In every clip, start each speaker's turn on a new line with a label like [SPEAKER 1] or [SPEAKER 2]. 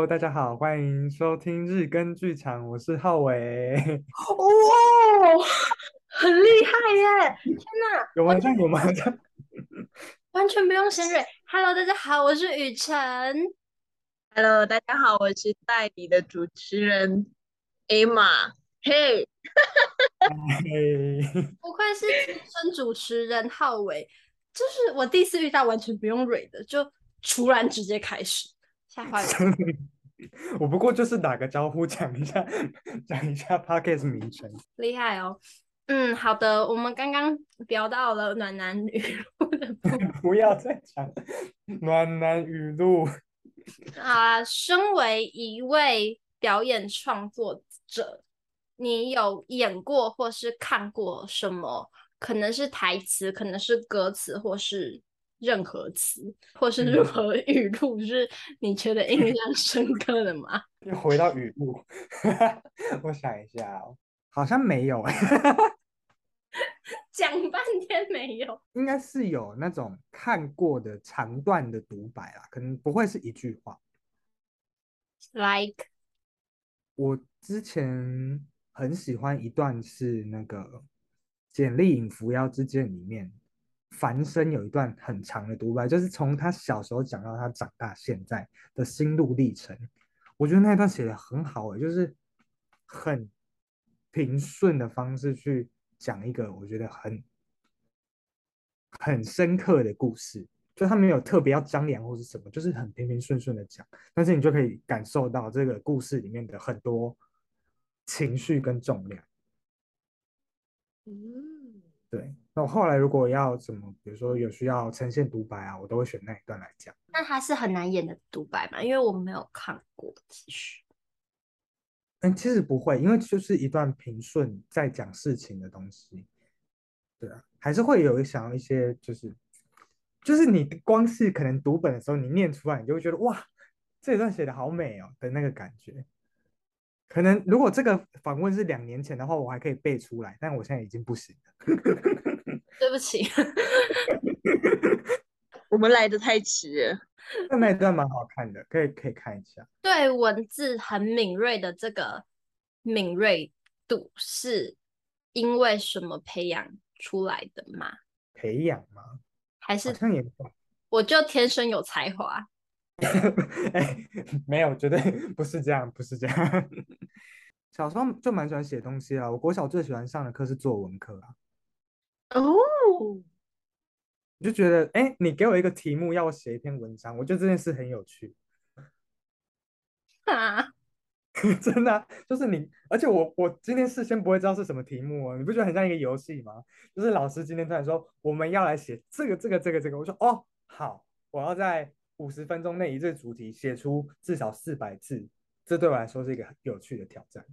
[SPEAKER 1] Hello，大家好，欢迎收听日更剧场，我是浩伟。
[SPEAKER 2] 哇，很厉害耶！天哪，
[SPEAKER 1] 有吗？有吗？
[SPEAKER 2] 完全不用先蕊。Hello，大家好，我是雨辰。
[SPEAKER 3] Hello，大家好，我是代理的主持人 Emma。嘿，
[SPEAKER 2] 不愧是资深主持人浩伟，就是我第一次遇到完全不用蕊的，就突然直接开始。吓坏了！
[SPEAKER 1] 我不过就是打个招呼，讲一下，讲一下 Podcast 名称。
[SPEAKER 2] 厉害哦！嗯，好的，我们刚刚聊到了暖男语录的部分，
[SPEAKER 1] 不要再讲暖男语录
[SPEAKER 2] 啊！身为一位表演创作者，你有演过或是看过什么？可能是台词，可能是歌词，或是？任何词或是任何语录，是你觉得印象深刻的吗？
[SPEAKER 1] 又回到语录，我想一下哦，好像没有哎，
[SPEAKER 2] 讲半天没有，
[SPEAKER 1] 应该是有那种看过的长段的独白啦，可能不会是一句话。
[SPEAKER 2] Like，
[SPEAKER 1] 我之前很喜欢一段是那个《简历影扶摇之剑》里面。繁生有一段很长的独白，就是从他小时候讲到他长大现在的心路历程。我觉得那一段写得很好诶，就是很平顺的方式去讲一个我觉得很很深刻的故事。就他没有特别要张扬或是什么，就是很平平顺顺的讲，但是你就可以感受到这个故事里面的很多情绪跟重量。
[SPEAKER 2] 嗯，
[SPEAKER 1] 对。那我后来如果要怎么，比如说有需要呈现独白啊，我都会选那一段来讲。
[SPEAKER 2] 那它是很难演的独白嘛？因为我没有看过，其实。
[SPEAKER 1] 嗯，其实不会，因为就是一段平顺在讲事情的东西。对啊，还是会有想要一些，就是就是你光是可能读本的时候，你念出来，你就会觉得哇，这一段写的好美哦的那个感觉。可能如果这个访问是两年前的话，我还可以背出来，但我现在已经不行了。
[SPEAKER 2] 对不起，
[SPEAKER 3] 我们来的太迟了。
[SPEAKER 1] 那那一段蛮好看的，可以可以看一下。
[SPEAKER 2] 对文字很敏锐的这个敏锐度，是因为什么培养出来的吗？
[SPEAKER 1] 培养吗？
[SPEAKER 2] 还是
[SPEAKER 1] 好像也
[SPEAKER 2] 我就天生有才华？
[SPEAKER 1] 哎，没有，绝对不是这样，不是这样。小时候就蛮喜欢写东西啊，我国小最喜欢上的课是作文课啊。
[SPEAKER 2] 哦，
[SPEAKER 1] 我就觉得，哎，你给我一个题目，要我写一篇文章，我觉得这件事很有趣。
[SPEAKER 2] 啊，
[SPEAKER 1] 真的啊，就是你，而且我我今天事先不会知道是什么题目哦，你不觉得很像一个游戏吗？就是老师今天突然说我们要来写这个这个这个这个，我说哦好，我要在五十分钟内以这个主题写出至少四百字，这对我来说是一个很有趣的挑战。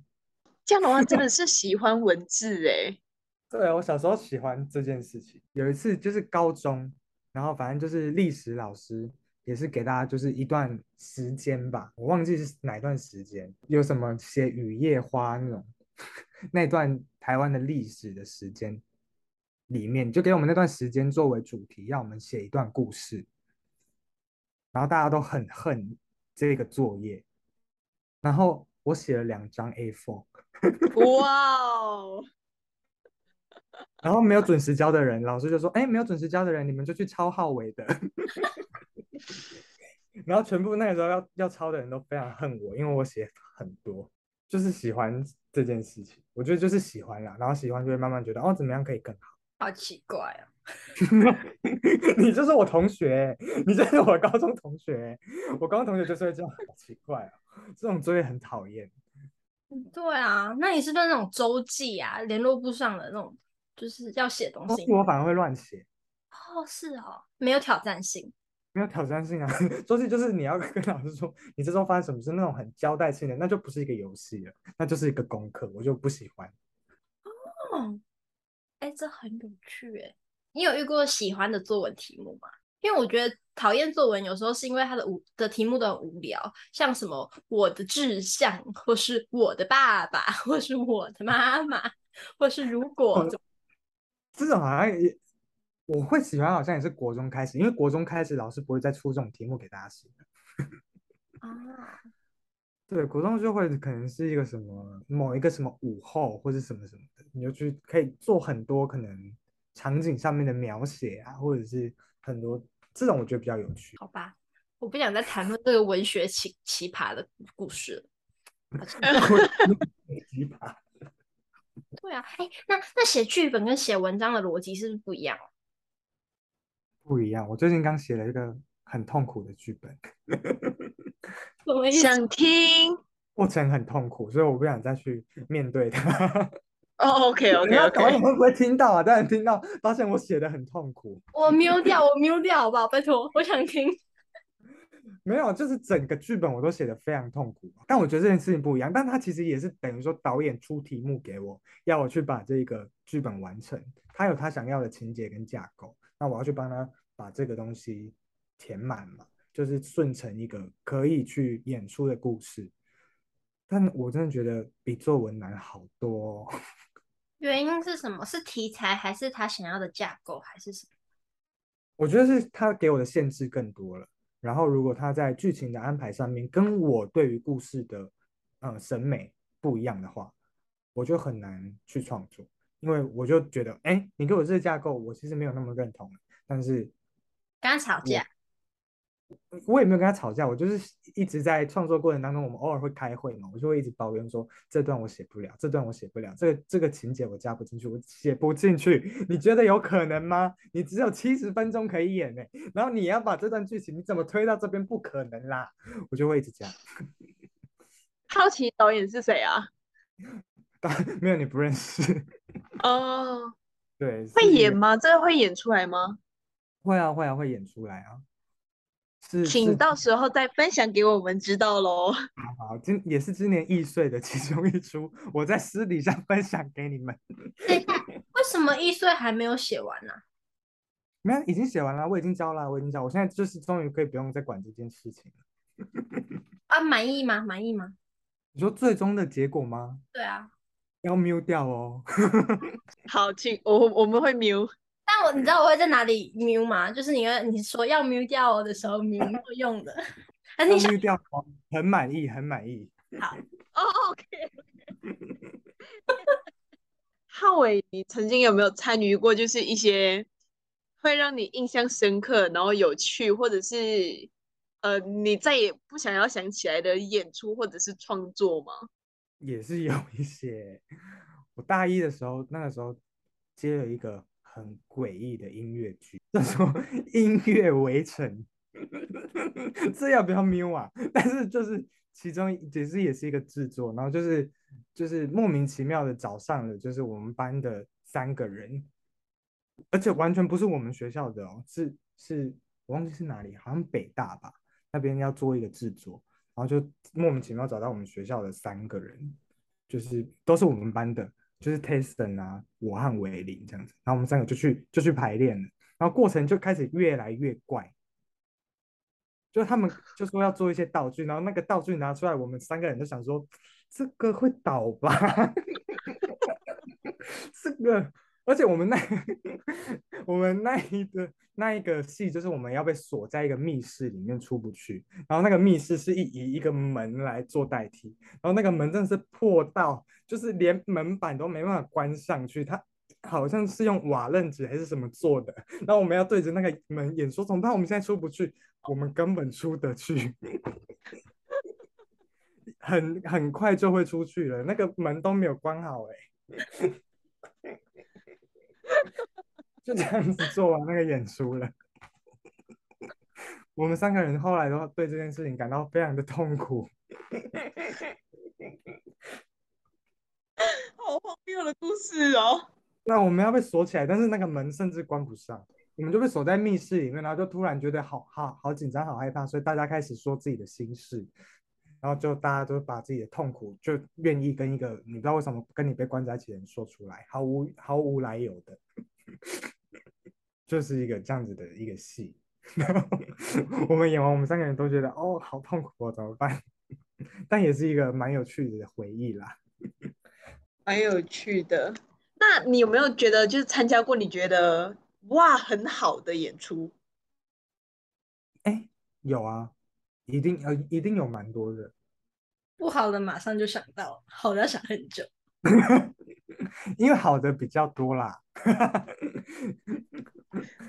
[SPEAKER 3] 这样的话真的是喜欢文字哎。
[SPEAKER 1] 对，我小时候喜欢这件事情。有一次就是高中，然后反正就是历史老师也是给大家就是一段时间吧，我忘记是哪段时间，有什么写雨夜花那种 那段台湾的历史的时间里面，就给我们那段时间作为主题，让我们写一段故事。然后大家都很恨这个作业，然后我写了两张 A4。
[SPEAKER 3] 哇哦！
[SPEAKER 1] 然后没有准时交的人，老师就说：“哎，没有准时交的人，你们就去抄浩伟的。”然后全部那个时候要要抄的人都非常恨我，因为我写很多，就是喜欢这件事情。我觉得就是喜欢啦，然后喜欢就会慢慢觉得哦，怎么样可以更好。
[SPEAKER 2] 好奇怪啊！
[SPEAKER 1] 你就是我同学，你就是我高中同学，我高中同学就是会这样，好奇怪啊！这种作业很讨厌。
[SPEAKER 2] 对啊，那你是不是那种周记啊，联络簿上的那种？就是要写东西，
[SPEAKER 1] 我反而会乱写。
[SPEAKER 2] 哦，是哦，没有挑战性，
[SPEAKER 1] 没有挑战性啊。周记就是你要跟老师说你这周发生什么事，那种很交代性的，那就不是一个游戏了，那就是一个功课，我就不喜欢。
[SPEAKER 2] 哦，哎，这很有趣哎。你有遇过喜欢的作文题目吗？因为我觉得讨厌作文有时候是因为它的无的题目都很无聊，像什么我的志向，或是我的爸爸，或是我的妈妈，或是如果。哦
[SPEAKER 1] 这种好像也我会喜欢，好像也是国中开始，因为国中开始老师不会再出这种题目给大家写的。
[SPEAKER 2] 啊，
[SPEAKER 1] 对，国中就会可能是一个什么某一个什么午后或者什么什么的，你就去可以做很多可能场景上面的描写啊，或者是很多这种我觉得比较有趣。
[SPEAKER 2] 好吧，我不想再谈论这个文学奇奇葩的故事了。
[SPEAKER 1] 奇葩。
[SPEAKER 2] 对啊，哎，那那写剧本跟写文章的逻辑是不是不一样？
[SPEAKER 1] 不一样。我最近刚写了一个很痛苦的剧本。
[SPEAKER 3] 想听，
[SPEAKER 1] 过程很痛苦，所以我不想再去面对它。
[SPEAKER 3] 哦，OK，OK，OK。
[SPEAKER 1] 导演会不会听到啊？当然听到，发现我写的很痛苦。
[SPEAKER 2] 我 mute 掉，我 mute 掉，好不好？拜托，我想听。
[SPEAKER 1] 没有，就是整个剧本我都写的非常痛苦。但我觉得这件事情不一样，但他其实也是等于说导演出题目给我，要我去把这个剧本完成。他有他想要的情节跟架构，那我要去帮他把这个东西填满嘛。就是顺成一个可以去演出的故事，但我真的觉得比作文难好多哦。
[SPEAKER 2] 原因是什么？是题材，还是他想要的架构，还是什么？
[SPEAKER 1] 我觉得是他给我的限制更多了。然后，如果他在剧情的安排上面跟我对于故事的呃审美不一样的话，我就很难去创作。因为我就觉得，哎，你给我这个架构，我其实没有那么认同。但是，
[SPEAKER 2] 刚吵架。
[SPEAKER 1] 我也没有跟他吵架，我就是一直在创作过程当中，我们偶尔会开会嘛，我就会一直抱怨说，这段我写不了，这段我写不了，这个这个情节我加不进去，我写不进去，你觉得有可能吗？你只有七十分钟可以演呢，然后你要把这段剧情你怎么推到这边？不可能啦，我就会一直讲。
[SPEAKER 3] 好奇导演是谁啊？
[SPEAKER 1] 没有，你不认识
[SPEAKER 3] 哦。
[SPEAKER 1] Oh, 对，
[SPEAKER 3] 会演吗？这个会演出来吗？
[SPEAKER 1] 会啊，会啊，会演出来啊。是，
[SPEAKER 3] 请到时候再分享给我们知道喽。
[SPEAKER 1] 好，今也是今年易碎的其中一出，我在私底下分享给你们。
[SPEAKER 2] 对，为什么易碎还没有写完呢？
[SPEAKER 1] 没有，已经写完了，我已经交了，我已经交，我现在就是终于可以不用再管这件事情了。
[SPEAKER 2] 啊，满意吗？满意吗？
[SPEAKER 1] 你说最终的结果吗？
[SPEAKER 2] 对啊，
[SPEAKER 1] 要 mute 掉哦。
[SPEAKER 3] 好，请我我们会 mute。
[SPEAKER 2] 但我你知道我会在哪里 mute 吗？就是你你说要 mute 掉我的时候 mute 用的。
[SPEAKER 1] 要 mute 掉，很满意，很满意。
[SPEAKER 2] 好，
[SPEAKER 3] 哦、oh,，OK。浩伟，你曾经有没有参与过，就是一些会让你印象深刻，然后有趣，或者是呃，你再也不想要想起来的演出或者是创作吗？
[SPEAKER 1] 也是有一些。我大一的时候，那个时候接了一个。很诡异的音乐剧，叫做《音乐围城》，这要不要瞄啊？但是就是其中其实也是一个制作，然后就是就是莫名其妙的找上了，就是我们班的三个人，而且完全不是我们学校的哦，是是我忘记是哪里，好像北大吧，那边要做一个制作，然后就莫名其妙找到我们学校的三个人，就是都是我们班的。就是 Tyson 啊，我和维林这样子，然后我们三个就去就去排练了，然后过程就开始越来越怪，就他们 就说要做一些道具，然后那个道具拿出来，我们三个人都想说这个会倒吧，这个。而且我们那 我们那一个那一个戏，就是我们要被锁在一个密室里面出不去，然后那个密室是以一个门来做代替，然后那个门真的是破到，就是连门板都没办法关上去，它好像是用瓦楞纸还是什么做的，然后我们要对着那个门演说，怎么办？我们现在出不去，我们根本出得去，很很快就会出去了，那个门都没有关好哎。就这样子做完那个演出了，我们三个人后来都对这件事情感到非常的痛苦。
[SPEAKER 3] 好荒谬的故事哦！
[SPEAKER 1] 那我们要被锁起来，但是那个门甚至关不上，我们就被锁在密室里面，然后就突然觉得好好好紧张、好害怕，所以大家开始说自己的心事，然后就大家都把自己的痛苦就愿意跟一个你不知道为什么跟你被关在一起的人说出来，毫无毫无来由的。就是一个这样子的一个戏，我们演完，我们三个人都觉得哦，好痛苦哦，怎么办？但也是一个蛮有趣的回忆啦，
[SPEAKER 3] 蛮有趣的。那你有没有觉得，就是参加过你觉得哇很好的演出？
[SPEAKER 1] 哎，有啊，一定呃，一定有蛮多的。
[SPEAKER 2] 不好的马上就想到，好的要想很久。
[SPEAKER 1] 因为好的比较多啦。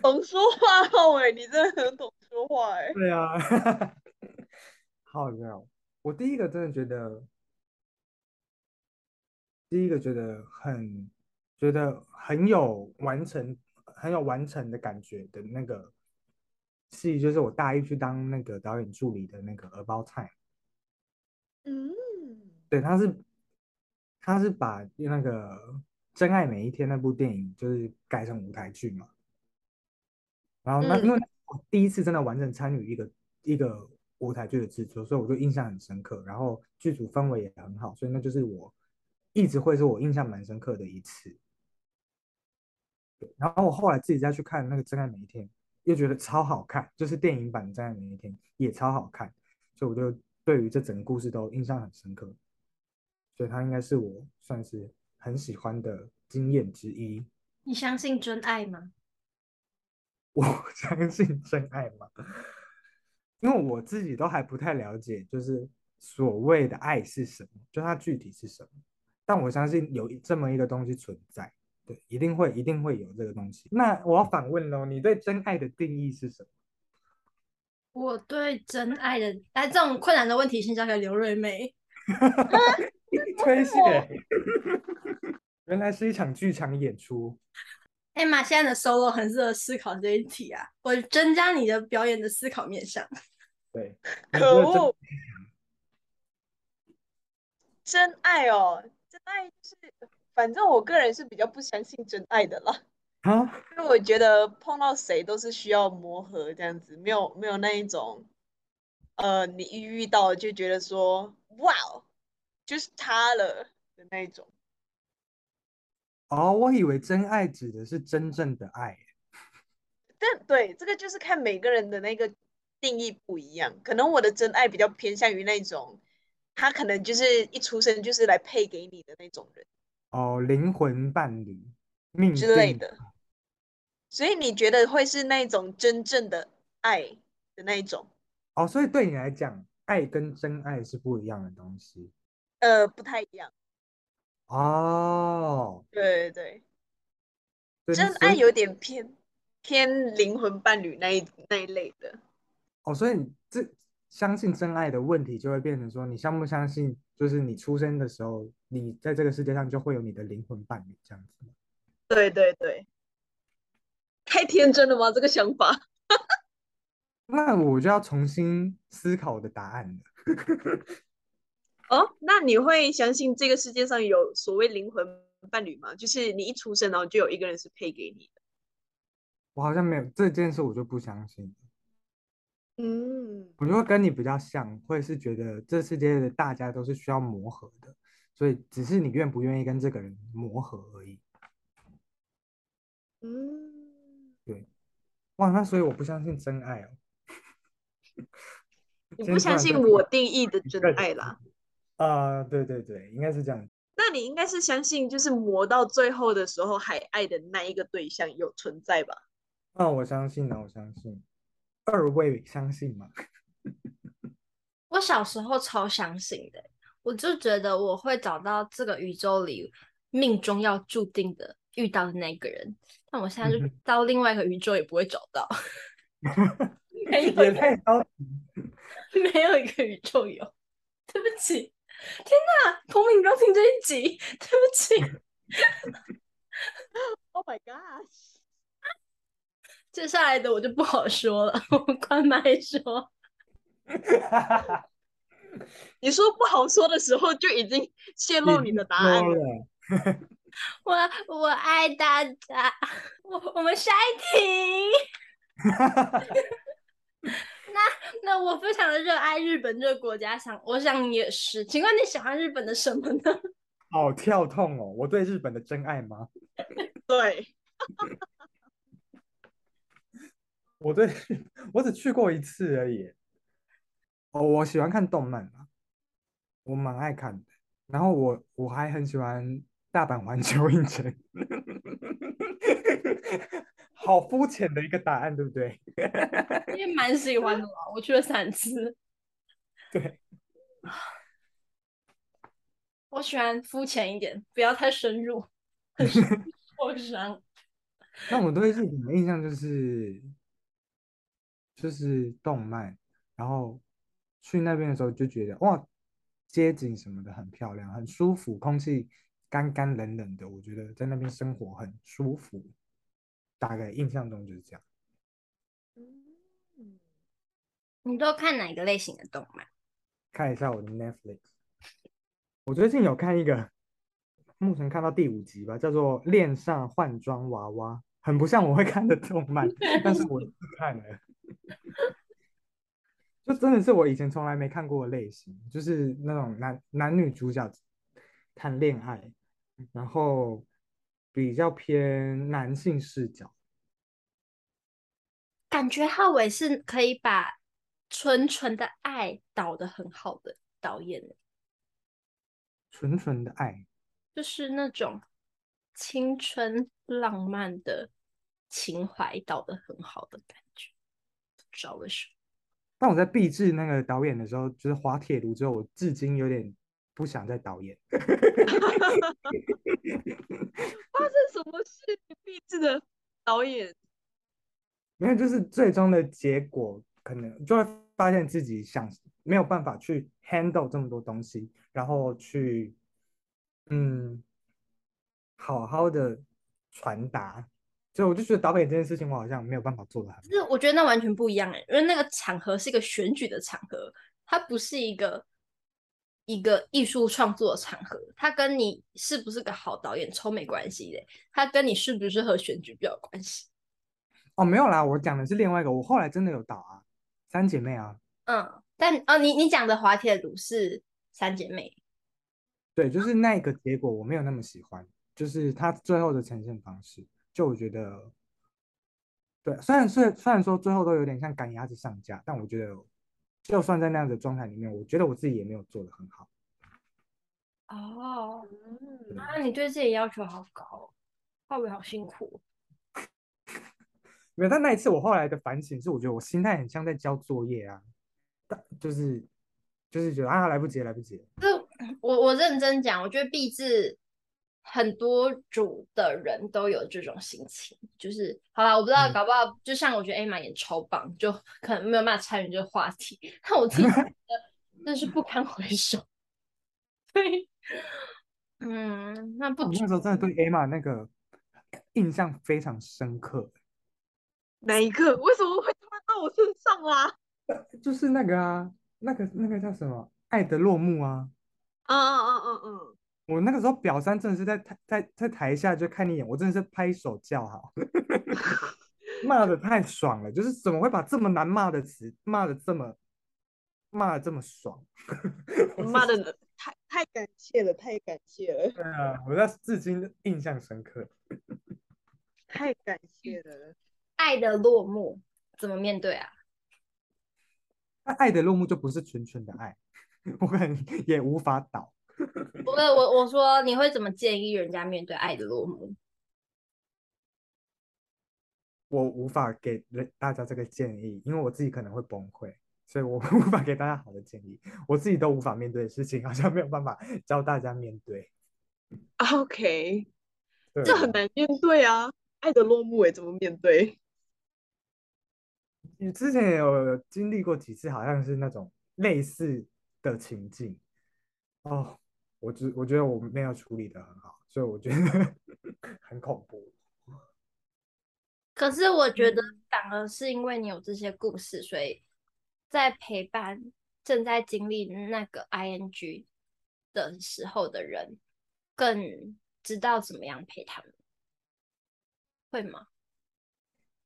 [SPEAKER 3] 懂说话哦，哎，你真的很懂说话哎。
[SPEAKER 1] 对啊。好的，我第一个真的觉得，第一个觉得很觉得很有完成，很有完成的感觉的那个戏，就是我大一去当那个导演助理的那个 About Time。
[SPEAKER 3] 嗯，
[SPEAKER 1] 对，他是。他是把那个《真爱每一天》那部电影就是改成舞台剧嘛，然后那因为我第一次真的完整参与一个一个舞台剧的制作，所以我就印象很深刻。然后剧组氛围也很好，所以那就是我一直会是我印象蛮深刻的一次。对，然后我后来自己再去看那个《真爱每一天》，又觉得超好看，就是电影版《真爱每一天》也超好看，所以我就对于这整个故事都印象很深刻。所以它应该是我算是很喜欢的经验之一。
[SPEAKER 2] 你相信真爱吗？
[SPEAKER 1] 我相信真爱吗？因为我自己都还不太了解，就是所谓的爱是什么，就它具体是什么。但我相信有这么一个东西存在，对，一定会一定会有这个东西。那我要反问喽，你对真爱的定义是什么？
[SPEAKER 2] 我对真爱的，哎，这种困难的问题先交给刘瑞美。
[SPEAKER 1] 推卸，原来是一场剧场演出。
[SPEAKER 2] 艾玛现在的 solo 很适合思考这一题啊，我增加你的表演的思考面向。
[SPEAKER 1] 对，
[SPEAKER 3] 可恶，真爱哦，真爱是，反正我个人是比较不相信真爱的啦。
[SPEAKER 1] 啊？
[SPEAKER 3] 因为我觉得碰到谁都是需要磨合这样子，没有没有那一种，呃，你一遇到就觉得说，哇哦。就是他了的那一种。
[SPEAKER 1] 哦，我以为真爱指的是真正的爱。
[SPEAKER 3] 但对，这个就是看每个人的那个定义不一样。可能我的真爱比较偏向于那种，他可能就是一出生就是来配给你的那种人。
[SPEAKER 1] 哦，灵魂伴侣，命
[SPEAKER 3] 之类的。所以你觉得会是那种真正的爱的那一种？
[SPEAKER 1] 哦，所以对你来讲，爱跟真爱是不一样的东西。
[SPEAKER 3] 呃，不太一样。
[SPEAKER 1] 哦，
[SPEAKER 3] 对对对，真爱有点偏偏灵魂伴侣那一那一类的。
[SPEAKER 1] 哦，所以你这相信真爱的问题就会变成说，你相不相信？就是你出生的时候，你在这个世界上就会有你的灵魂伴侣这样子。
[SPEAKER 3] 对对对，太天真了吗？这个想法？
[SPEAKER 1] 那我就要重新思考我的答案了。
[SPEAKER 3] 哦，那你会相信这个世界上有所谓灵魂伴侣吗？就是你一出生，然后就有一个人是配给你的。
[SPEAKER 1] 我好像没有这件事，我就不相信。
[SPEAKER 3] 嗯，
[SPEAKER 1] 我就会跟你比较像，会是觉得这世界的大家都是需要磨合的，所以只是你愿不愿意跟这个人磨合而已。
[SPEAKER 3] 嗯，
[SPEAKER 1] 对。哇，那所以我不相信真爱哦。
[SPEAKER 3] 你不相信我定义的真爱啦？
[SPEAKER 1] 啊，uh, 对对对，应该是这样。
[SPEAKER 3] 那你应该是相信，就是磨到最后的时候还爱的那一个对象有存在吧？
[SPEAKER 1] 那、uh, 我相信呢，我相信。二位相信吗？
[SPEAKER 2] 我小时候超相信的，我就觉得我会找到这个宇宙里命中要注定的遇到的那个人。但我现在就到另外一个宇宙也不会找到。
[SPEAKER 1] 也太高级，
[SPEAKER 2] 没有一个宇宙有，对不起。天哪，彭敏不要听这一集，对不起。
[SPEAKER 3] Oh my gosh！
[SPEAKER 2] 接下来的我就不好说了，我关麦说。
[SPEAKER 3] 你说不好说的时候，就已经泄露你的答案了。
[SPEAKER 2] 我我爱大家，我我们下一题。那那我非常的热爱日本这个国家，想我想你也是，请问你喜欢日本的什么呢？
[SPEAKER 1] 好跳痛哦！我对日本的真爱吗？
[SPEAKER 3] 对，
[SPEAKER 1] 我对，我只去过一次而已。哦，我喜欢看动漫啊，我蛮爱看的。然后我我还很喜欢大阪环球影城。好肤浅的一个答案，对不对？
[SPEAKER 2] 也蛮喜欢的嘛，我去了三次。
[SPEAKER 1] 对，
[SPEAKER 2] 我喜欢肤浅一点，不要太深入，很受伤。
[SPEAKER 1] 那我对日本的印象就是，就是动漫，然后去那边的时候就觉得哇，街景什么的很漂亮，很舒服，空气干干冷冷的，我觉得在那边生活很舒服。大概印象中就是这样。
[SPEAKER 2] 你都看哪个类型的动漫？
[SPEAKER 1] 看一下我的 Netflix。我最近有看一个，目前看到第五集吧，叫做《恋上换装娃娃》，很不像我会看的动漫，但是我看了，就真的是我以前从来没看过的类型，就是那种男男女主角谈恋爱，然后比较偏男性视角，
[SPEAKER 2] 感觉浩伟是可以把。纯纯的爱导的很好的导演，
[SPEAKER 1] 纯纯的爱
[SPEAKER 2] 就是那种青春浪漫的情怀导的很好的感觉，不知道为什么。
[SPEAKER 1] 当我在毕制那个导演的时候，就是滑铁卢之后，我至今有点不想再导演。发
[SPEAKER 3] 生什么事？毕制的导演？
[SPEAKER 1] 没有，就是最终的结果。可能就会发现自己想没有办法去 handle 这么多东西，然后去嗯好好的传达，所以我就觉得导演这件事情我好像没有办法做的很。
[SPEAKER 2] 就是我觉得那完全不一样哎，因为那个场合是一个选举的场合，它不是一个一个艺术创作的场合，它跟你是不是个好导演超没关系的，它跟你适不适合选举比较有关系。
[SPEAKER 1] 哦，没有啦，我讲的是另外一个，我后来真的有导啊。三姐妹啊，
[SPEAKER 2] 嗯，但哦，你你讲的滑铁卢是三姐妹，
[SPEAKER 1] 对，就是那个结果我没有那么喜欢，就是他最后的呈现方式，就我觉得，对，虽然虽虽然说最后都有点像赶鸭子上架，但我觉得就算在那样的状态里面，我觉得我自己也没有做的很好。
[SPEAKER 2] 哦，那你对自己要求好高，会不会好辛苦？
[SPEAKER 1] 没有，但那一次我后来的反省是，我觉得我心态很像在交作业啊，就是就是觉得啊，来不及，来不及。
[SPEAKER 2] 就我我认真讲，我觉得毕制很多组的人都有这种心情，就是好了，我不知道搞不好，嗯、就像我觉得 Emma 演超棒，就可能没有办法参与这个话题，但我自己觉 得真是不堪回首。对，嗯，那不，
[SPEAKER 1] 我那时候真的对 Emma 那个印象非常深刻。
[SPEAKER 3] 哪一个？为什么会突然到我身上啊？
[SPEAKER 1] 就是那个啊，那个那个叫什么《爱的落幕》啊。
[SPEAKER 3] 嗯嗯嗯嗯嗯。
[SPEAKER 1] 我那个时候表三真的是在台在在台下就看你一眼，我真的是拍手叫好，骂的太爽了，就是怎么会把这么难骂的词骂的这么骂的这么爽？
[SPEAKER 3] 骂的太太感谢了，太感谢了。
[SPEAKER 1] 对啊，我在至今印象深刻。
[SPEAKER 3] 太感谢了。
[SPEAKER 2] 爱的落幕怎么面对啊？
[SPEAKER 1] 那爱的落幕就不是纯纯的爱，我可能也无法导。
[SPEAKER 2] 我我我说你会怎么建议人家面对爱的落幕？
[SPEAKER 1] 我无法给大家这个建议，因为我自己可能会崩溃，所以我无法给大家好的建议。我自己都无法面对的事情，好像没有办法教大家面对。
[SPEAKER 3] OK，对这很难面对啊！爱的落幕，哎，怎么面对？
[SPEAKER 1] 你之前也有经历过几次，好像是那种类似的情境哦。我只我觉得我没有处理的很好，所以我觉得 很恐怖。
[SPEAKER 2] 可是我觉得反而是因为你有这些故事，所以在陪伴正在经历那个 ing 的时候的人，更知道怎么样陪他们，会吗？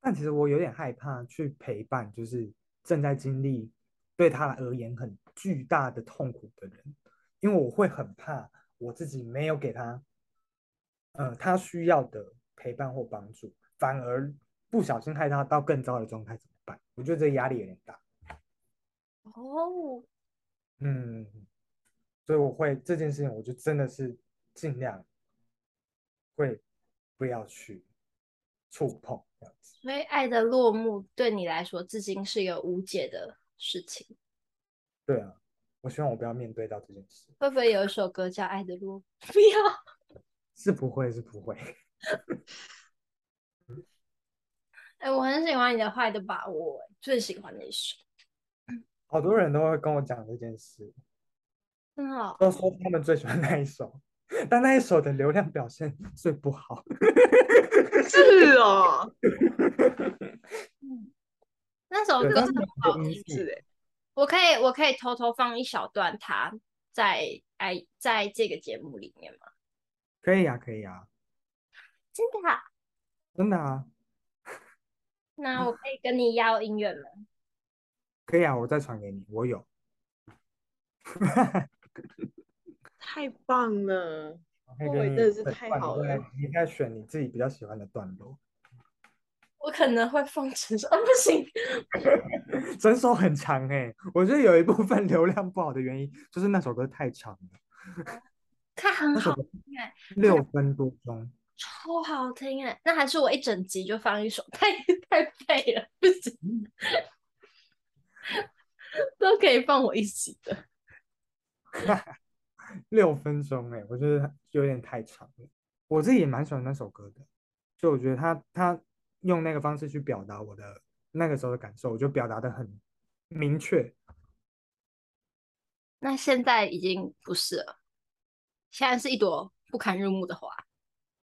[SPEAKER 1] 但其实我有点害怕去陪伴，就是正在经历对他而言很巨大的痛苦的人，因为我会很怕我自己没有给他，呃，他需要的陪伴或帮助，反而不小心害他到更糟的状态怎么办？我觉得这个压力有点大。
[SPEAKER 2] 哦，
[SPEAKER 1] 嗯，所以我会这件事情，我就真的是尽量会不要去触碰。
[SPEAKER 2] 所以，爱的落幕对你来说，至今是一个无解的事情。
[SPEAKER 1] 对啊，我希望我不要面对到这件事。
[SPEAKER 2] 会不会有一首歌叫《爱的路》？不要，
[SPEAKER 1] 是不会，是不会。
[SPEAKER 2] 哎、欸，我很喜欢你的《坏的把握》，最喜欢那一首。
[SPEAKER 1] 好多人都会跟我讲这件事，
[SPEAKER 2] 真好，
[SPEAKER 1] 都说他们最喜欢那一首，但那一首的流量表现最不好。
[SPEAKER 3] 是哦。
[SPEAKER 2] 那首歌真的很好听，是我可以，我可以偷偷放一小段，它在哎，在这个节目里面吗？
[SPEAKER 1] 可以呀、啊，可以呀、啊。
[SPEAKER 2] 真的啊？
[SPEAKER 1] 真的啊。
[SPEAKER 2] 那我可以跟你要音乐吗？
[SPEAKER 1] 可以啊，我再传给你，我有。
[SPEAKER 3] 太棒了！我真的是太好了。
[SPEAKER 1] 你应该选你自己比较喜欢的段落。
[SPEAKER 2] 我可能会放成首，啊，不行，
[SPEAKER 1] 整首很长哎，欸。我觉得有一部分流量不好的原因就是那首歌太长了。
[SPEAKER 2] 它很好听哎，
[SPEAKER 1] 六分多钟，
[SPEAKER 2] 超好听哎。那还是我一整集就放一首，太太废了，不行。都可以放我一起的。
[SPEAKER 1] 六分钟哎，我觉得有点太长了。我自己也蛮喜欢那首歌的，就我觉得他他。用那个方式去表达我的那个时候的感受，我就表达的很明确。
[SPEAKER 2] 那现在已经不是了，现在是一朵不堪入目的花。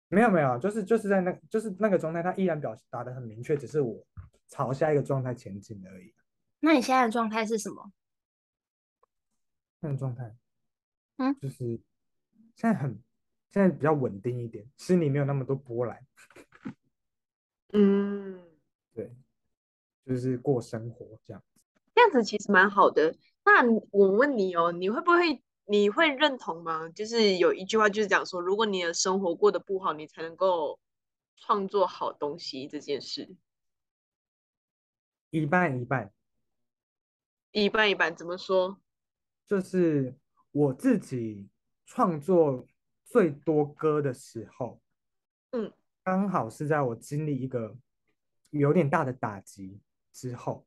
[SPEAKER 1] 没有没有，就是就是在那，就是那个状态，它依然表达的很明确，只是我朝下一个状态前进而已。
[SPEAKER 2] 那你现在的状态是什么？
[SPEAKER 1] 那个状态，
[SPEAKER 2] 嗯，
[SPEAKER 1] 就是现在很现在比较稳定一点，心里没有那么多波澜。
[SPEAKER 3] 嗯，
[SPEAKER 1] 对，就是过生活这样子，
[SPEAKER 3] 这样子其实蛮好的。那我问你哦，你会不会你会认同吗？就是有一句话就是讲说，如果你的生活过得不好，你才能够创作好东西这件事。
[SPEAKER 1] 一半一半，
[SPEAKER 3] 一半一半，怎么说？
[SPEAKER 1] 就是我自己创作最多歌的时候，
[SPEAKER 3] 嗯。
[SPEAKER 1] 刚好是在我经历一个有点大的打击之后，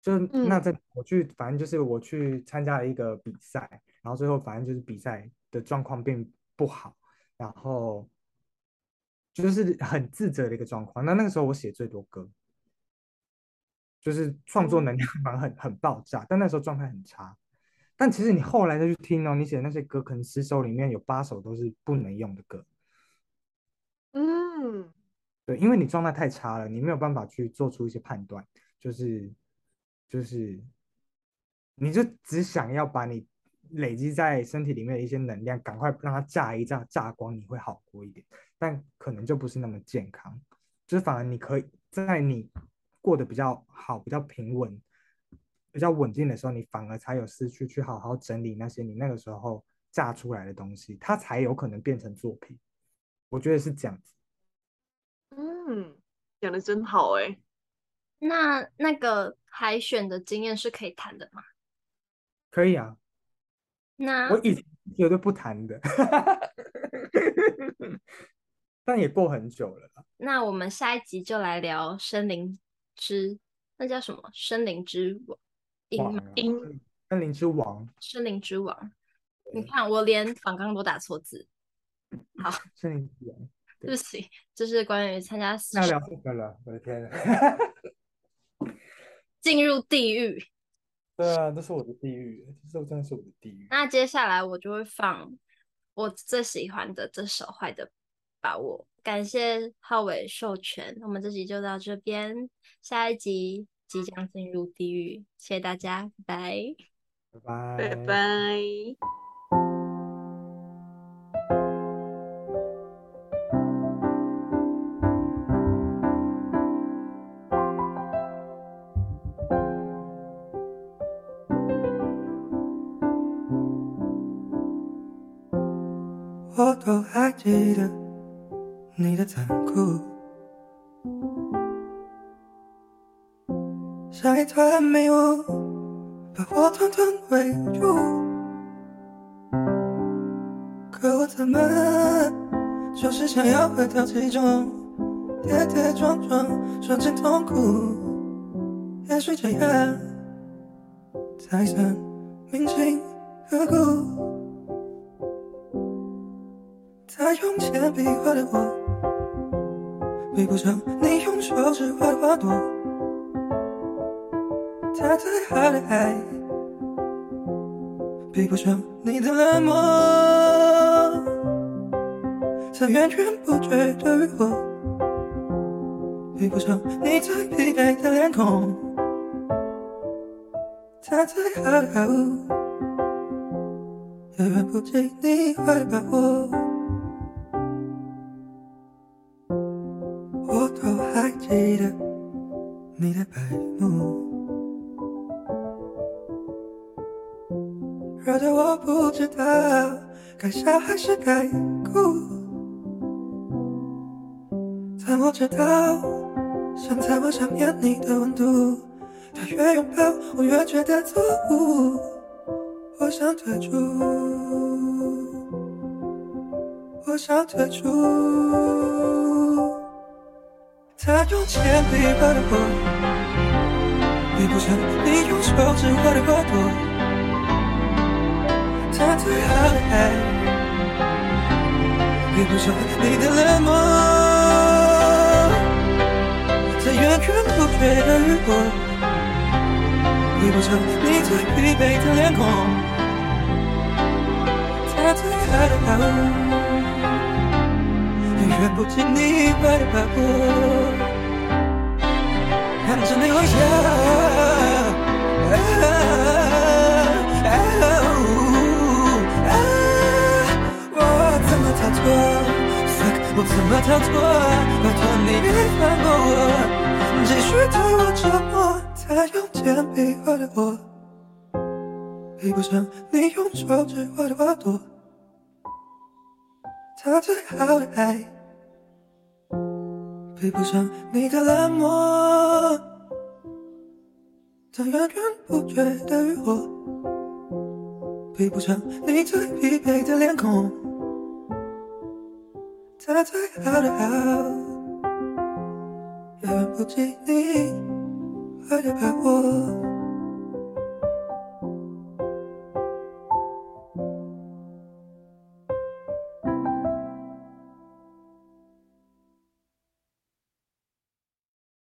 [SPEAKER 1] 就那在我去，反正就是我去参加了一个比赛，然后最后反正就是比赛的状况并不好，然后就是很自责的一个状况。那那个时候我写最多歌，就是创作能量蛮很很爆炸，但那时候状态很差。但其实你后来再去听哦，你写的那些歌，可能十首里面有八首都是不能用的歌。
[SPEAKER 3] 嗯，
[SPEAKER 1] 对，因为你状态太差了，你没有办法去做出一些判断，就是就是，你就只想要把你累积在身体里面的一些能量，赶快让它炸一炸，炸光，你会好过一点，但可能就不是那么健康，就是反而你可以在你过得比较好、比较平稳、比较稳定的时候，你反而才有思去去好好整理那些你那个时候炸出来的东西，它才有可能变成作品。我觉得是这样子。
[SPEAKER 3] 嗯，讲的真好哎。
[SPEAKER 2] 那那个海选的经验是可以谈的吗？
[SPEAKER 1] 可以啊。
[SPEAKER 2] 那
[SPEAKER 1] 我以前绝对不谈的，但也过很久了。
[SPEAKER 2] 那我们下一集就来聊森林之，那叫什么？森林之王，音，
[SPEAKER 1] 森林之王，
[SPEAKER 2] 森林之王。你看，我连访纲都打错字。好，
[SPEAKER 1] 森林之王，
[SPEAKER 2] 对不起，这是关于参加。
[SPEAKER 1] 那聊这个了，我的天
[SPEAKER 2] 进入地狱。
[SPEAKER 1] 对啊，这是我的地狱，这真的是我的地狱。
[SPEAKER 2] 那接下来我就会放我最喜欢的这首《坏的把握》。感谢浩伟授权，我们这集就到这边，下一集即将进入地狱，谢谢大家，拜
[SPEAKER 1] 拜，拜
[SPEAKER 3] 拜，拜拜。
[SPEAKER 4] 记得你的残酷，像一团迷雾，把我团团围住。可我怎么就是想要回到其中，跌跌撞撞，尝尽痛苦。也许这样才算铭心刻骨。他用铅笔画的我，比不上你用手指画的花朵。他最好的爱，比不上你的冷漠。他源源不绝的欲火，比不上你最疲惫的脸孔。他最好的好物，远不及你坏的把握。我你的白目，惹得我不知道该笑还是该哭。但我知道，现在我想念你的温度。他越拥抱，我越觉得错误。我想退出，我想退出。他用铅笔画的我，比不上你用手指画的花朵。他最好的爱，比不上你的冷漠。他源源不绝的欲火。比不上你最疲惫的脸孔，他最爱的好物，远不及你坏的把握。看着你微笑，我怎么逃脱？Fuck，我怎么逃脱？拜托你别放过我，继续对我折磨。他用铅笔画的我，比不上你用手指画的花朵。他最好的爱，配不上你的冷漠。他源源不绝的欲火，配不上你最疲惫的脸孔。他最好的好，远远不及你。爱的把握。